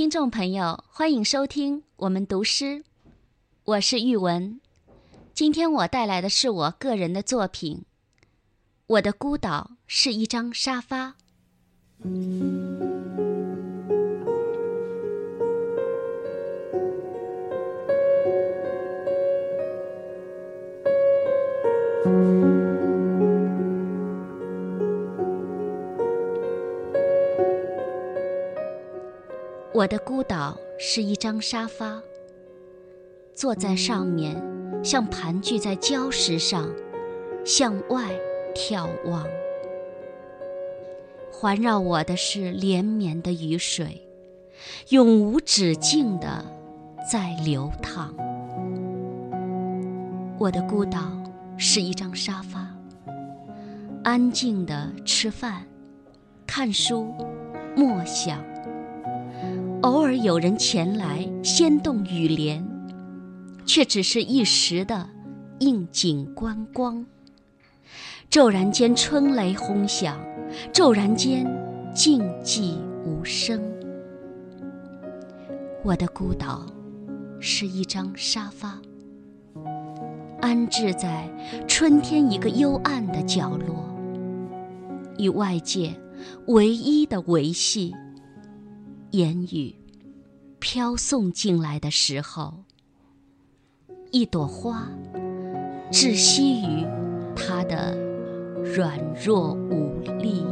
听众朋友，欢迎收听我们读诗，我是玉文。今天我带来的是我个人的作品《我的孤岛是一张沙发》。我的孤岛是一张沙发，坐在上面，像盘踞在礁石上，向外眺望。环绕我的是连绵的雨水，永无止境的在流淌。我的孤岛是一张沙发，安静的吃饭、看书、默想。偶尔有人前来掀动雨帘，却只是一时的应景观光。骤然间春雷轰响，骤然间静寂无声。我的孤岛是一张沙发，安置在春天一个幽暗的角落，与外界唯一的维系。言语飘送进来的时候一朵花窒息于他的软弱无力。